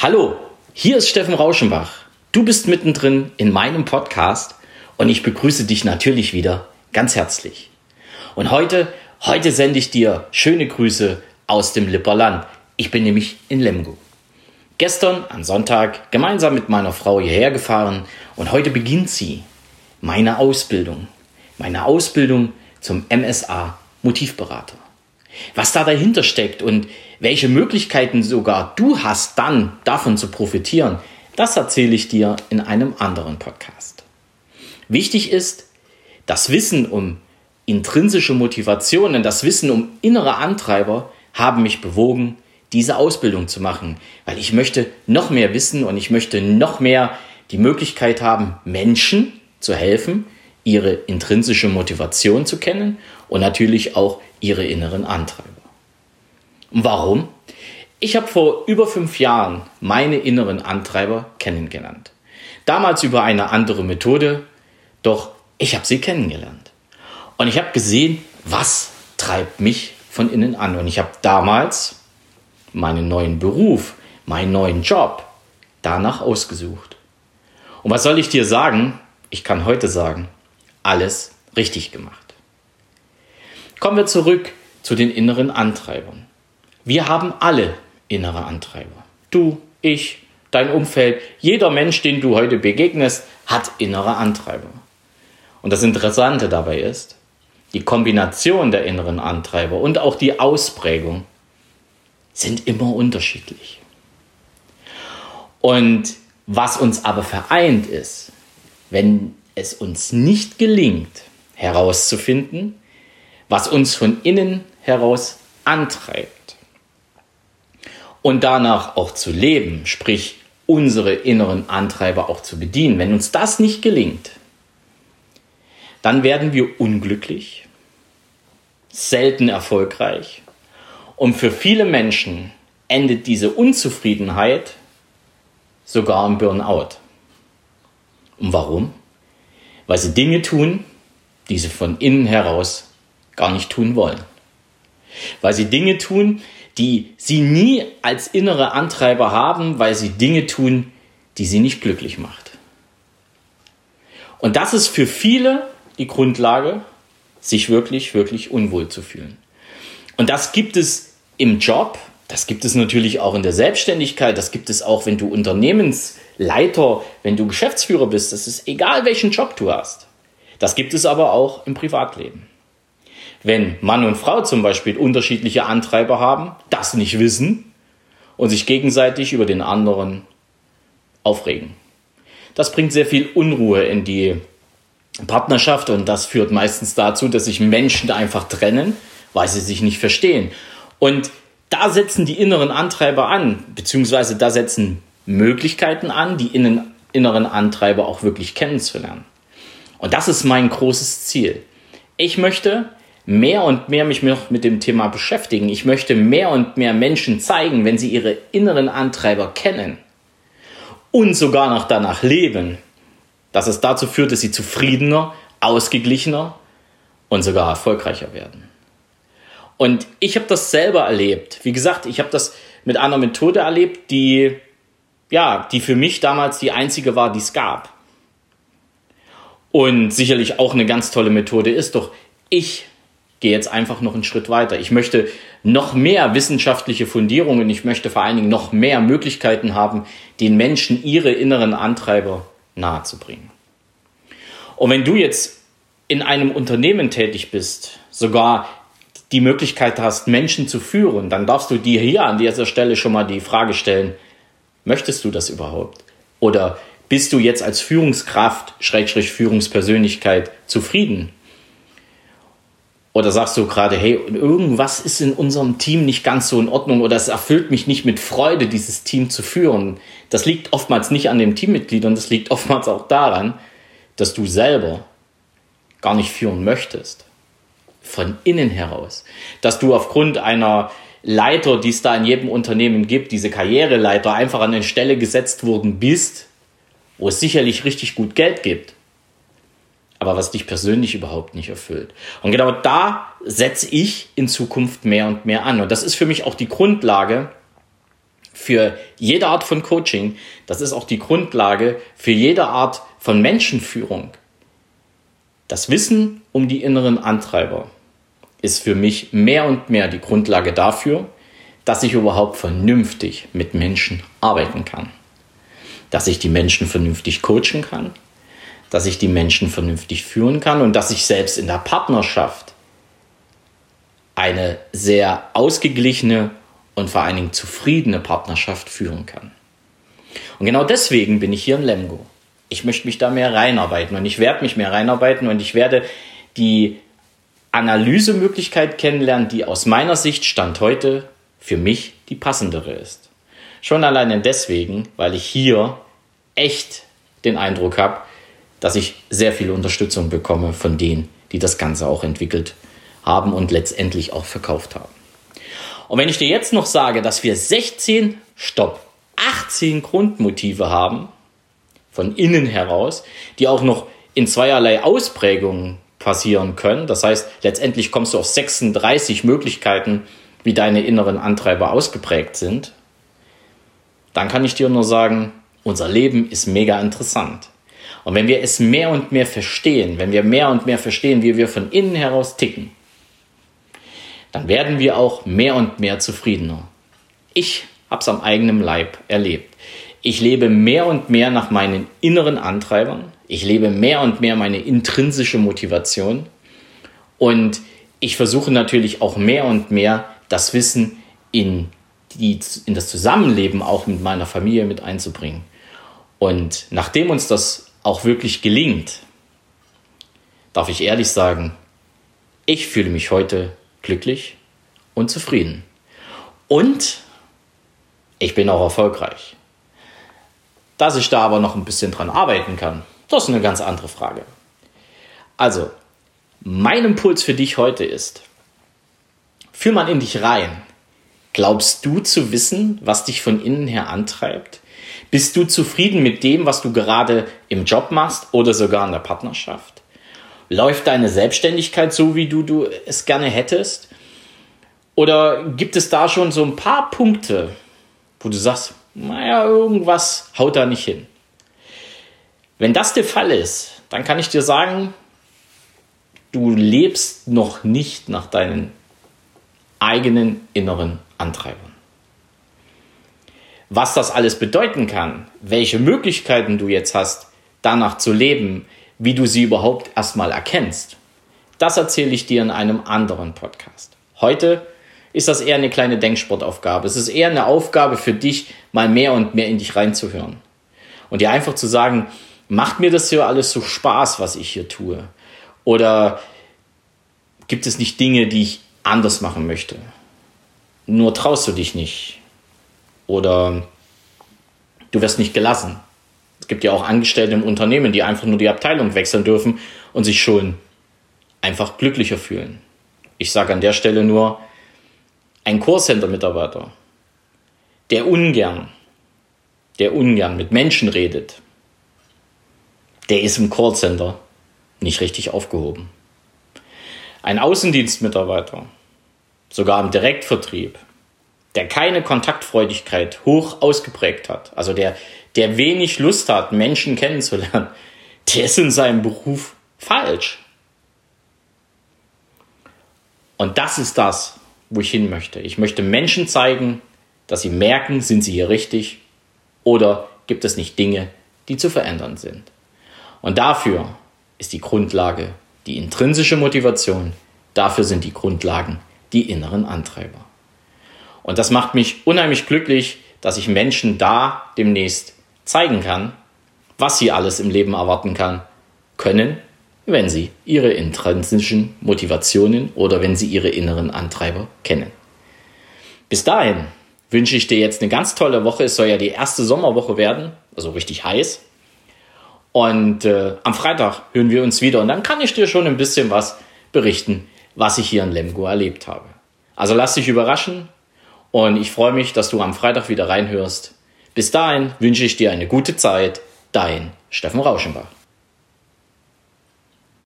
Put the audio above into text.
Hallo, hier ist Steffen Rauschenbach. Du bist mittendrin in meinem Podcast und ich begrüße dich natürlich wieder ganz herzlich. Und heute, heute sende ich dir schöne Grüße aus dem Lipperland. Ich bin nämlich in Lemgo. Gestern am Sonntag gemeinsam mit meiner Frau hierher gefahren und heute beginnt sie, meine Ausbildung. Meine Ausbildung zum MSA Motivberater. Was da dahinter steckt und welche Möglichkeiten sogar du hast, dann davon zu profitieren, das erzähle ich dir in einem anderen Podcast. Wichtig ist, das Wissen um intrinsische Motivationen, das Wissen um innere Antreiber haben mich bewogen, diese Ausbildung zu machen, weil ich möchte noch mehr wissen und ich möchte noch mehr die Möglichkeit haben, Menschen zu helfen, ihre intrinsische Motivation zu kennen und natürlich auch ihre inneren Antreiber. Warum? Ich habe vor über fünf Jahren meine inneren Antreiber kennengelernt. Damals über eine andere Methode, doch ich habe sie kennengelernt. Und ich habe gesehen, was treibt mich von innen an. Und ich habe damals meinen neuen Beruf, meinen neuen Job danach ausgesucht. Und was soll ich dir sagen? Ich kann heute sagen, alles richtig gemacht. Kommen wir zurück zu den inneren Antreibern. Wir haben alle innere Antreiber. Du, ich, dein Umfeld, jeder Mensch, den du heute begegnest, hat innere Antreiber. Und das Interessante dabei ist, die Kombination der inneren Antreiber und auch die Ausprägung sind immer unterschiedlich. Und was uns aber vereint ist, wenn es uns nicht gelingt, herauszufinden, was uns von innen heraus antreibt, und danach auch zu leben, sprich unsere inneren Antreiber auch zu bedienen, wenn uns das nicht gelingt, dann werden wir unglücklich, selten erfolgreich und für viele Menschen endet diese Unzufriedenheit sogar im Burnout. Und warum? Weil sie Dinge tun, die sie von innen heraus gar nicht tun wollen. Weil sie Dinge tun, die sie nie als innere Antreiber haben, weil sie Dinge tun, die sie nicht glücklich macht. Und das ist für viele die Grundlage, sich wirklich, wirklich unwohl zu fühlen. Und das gibt es im Job, das gibt es natürlich auch in der Selbstständigkeit, das gibt es auch, wenn du Unternehmensleiter, wenn du Geschäftsführer bist, das ist egal, welchen Job du hast. Das gibt es aber auch im Privatleben. Wenn Mann und Frau zum Beispiel unterschiedliche Antreiber haben, das nicht wissen und sich gegenseitig über den anderen aufregen. Das bringt sehr viel Unruhe in die Partnerschaft und das führt meistens dazu, dass sich Menschen einfach trennen, weil sie sich nicht verstehen. Und da setzen die inneren Antreiber an, beziehungsweise da setzen Möglichkeiten an, die inneren Antreiber auch wirklich kennenzulernen. Und das ist mein großes Ziel. Ich möchte, mehr und mehr mich noch mit dem Thema beschäftigen. Ich möchte mehr und mehr Menschen zeigen, wenn sie ihre inneren Antreiber kennen und sogar noch danach leben, dass es dazu führt, dass sie zufriedener, ausgeglichener und sogar erfolgreicher werden. Und ich habe das selber erlebt. Wie gesagt, ich habe das mit einer Methode erlebt, die ja, die für mich damals die einzige war, die es gab. Und sicherlich auch eine ganz tolle Methode ist, doch ich gehe jetzt einfach noch einen Schritt weiter. Ich möchte noch mehr wissenschaftliche Fundierungen, ich möchte vor allen Dingen noch mehr Möglichkeiten haben, den Menschen ihre inneren Antreiber nahezubringen. Und wenn du jetzt in einem Unternehmen tätig bist, sogar die Möglichkeit hast, Menschen zu führen, dann darfst du dir hier an dieser Stelle schon mal die Frage stellen, möchtest du das überhaupt? Oder bist du jetzt als Führungskraft, Schrägstrich Führungspersönlichkeit zufrieden oder sagst du gerade, hey, irgendwas ist in unserem Team nicht ganz so in Ordnung oder es erfüllt mich nicht mit Freude, dieses Team zu führen. Das liegt oftmals nicht an dem Teammitglied und das liegt oftmals auch daran, dass du selber gar nicht führen möchtest. Von innen heraus. Dass du aufgrund einer Leiter, die es da in jedem Unternehmen gibt, diese Karriereleiter einfach an eine Stelle gesetzt worden bist, wo es sicherlich richtig gut Geld gibt aber was dich persönlich überhaupt nicht erfüllt. Und genau da setze ich in Zukunft mehr und mehr an. Und das ist für mich auch die Grundlage für jede Art von Coaching. Das ist auch die Grundlage für jede Art von Menschenführung. Das Wissen um die inneren Antreiber ist für mich mehr und mehr die Grundlage dafür, dass ich überhaupt vernünftig mit Menschen arbeiten kann. Dass ich die Menschen vernünftig coachen kann, dass ich die Menschen vernünftig führen kann und dass ich selbst in der Partnerschaft eine sehr ausgeglichene und vor allen Dingen zufriedene Partnerschaft führen kann. Und genau deswegen bin ich hier in Lemgo. Ich möchte mich da mehr reinarbeiten und ich werde mich mehr reinarbeiten und ich werde die Analysemöglichkeit kennenlernen, die aus meiner Sicht Stand heute für mich die passendere ist. Schon alleine deswegen, weil ich hier echt den Eindruck habe, dass ich sehr viel Unterstützung bekomme von denen, die das Ganze auch entwickelt haben und letztendlich auch verkauft haben. Und wenn ich dir jetzt noch sage, dass wir 16, stopp, 18 Grundmotive haben, von innen heraus, die auch noch in zweierlei Ausprägungen passieren können. Das heißt, letztendlich kommst du auf 36 Möglichkeiten, wie deine inneren Antreiber ausgeprägt sind. Dann kann ich dir nur sagen, unser Leben ist mega interessant. Und wenn wir es mehr und mehr verstehen, wenn wir mehr und mehr verstehen, wie wir von innen heraus ticken, dann werden wir auch mehr und mehr zufriedener. Ich habe es am eigenen Leib erlebt. Ich lebe mehr und mehr nach meinen inneren Antreibern. Ich lebe mehr und mehr meine intrinsische Motivation. Und ich versuche natürlich auch mehr und mehr das Wissen in, die, in das Zusammenleben auch mit meiner Familie mit einzubringen. Und nachdem uns das auch wirklich gelingt, darf ich ehrlich sagen, ich fühle mich heute glücklich und zufrieden. Und ich bin auch erfolgreich. Dass ich da aber noch ein bisschen dran arbeiten kann, das ist eine ganz andere Frage. Also, mein Impuls für dich heute ist, fühl mal in dich rein. Glaubst du zu wissen, was dich von innen her antreibt? Bist du zufrieden mit dem, was du gerade im Job machst oder sogar in der Partnerschaft? Läuft deine Selbstständigkeit so, wie du, du es gerne hättest? Oder gibt es da schon so ein paar Punkte, wo du sagst, naja, irgendwas haut da nicht hin? Wenn das der Fall ist, dann kann ich dir sagen, du lebst noch nicht nach deinen eigenen inneren Antreibern. Was das alles bedeuten kann, welche Möglichkeiten du jetzt hast, danach zu leben, wie du sie überhaupt erstmal erkennst, das erzähle ich dir in einem anderen Podcast. Heute ist das eher eine kleine Denksportaufgabe. Es ist eher eine Aufgabe für dich, mal mehr und mehr in dich reinzuhören. Und dir einfach zu sagen, macht mir das hier alles so Spaß, was ich hier tue? Oder gibt es nicht Dinge, die ich anders machen möchte? Nur traust du dich nicht. Oder du wirst nicht gelassen. Es gibt ja auch Angestellte im Unternehmen, die einfach nur die Abteilung wechseln dürfen und sich schon einfach glücklicher fühlen. Ich sage an der Stelle nur, ein Callcenter-Mitarbeiter, der ungern, der ungern mit Menschen redet, der ist im Callcenter nicht richtig aufgehoben. Ein Außendienstmitarbeiter, sogar im Direktvertrieb, der keine Kontaktfreudigkeit hoch ausgeprägt hat, also der, der wenig Lust hat, Menschen kennenzulernen, der ist in seinem Beruf falsch. Und das ist das, wo ich hin möchte. Ich möchte Menschen zeigen, dass sie merken, sind sie hier richtig oder gibt es nicht Dinge, die zu verändern sind. Und dafür ist die Grundlage die intrinsische Motivation, dafür sind die Grundlagen die inneren Antreiber. Und das macht mich unheimlich glücklich, dass ich Menschen da demnächst zeigen kann, was sie alles im Leben erwarten kann, können, wenn sie ihre intrinsischen Motivationen oder wenn sie ihre inneren Antreiber kennen. Bis dahin wünsche ich dir jetzt eine ganz tolle Woche. Es soll ja die erste Sommerwoche werden, also richtig heiß. Und äh, am Freitag hören wir uns wieder und dann kann ich dir schon ein bisschen was berichten, was ich hier in Lemgo erlebt habe. Also lass dich überraschen und ich freue mich, dass du am Freitag wieder reinhörst. Bis dahin wünsche ich dir eine gute Zeit. Dein Steffen Rauschenbach.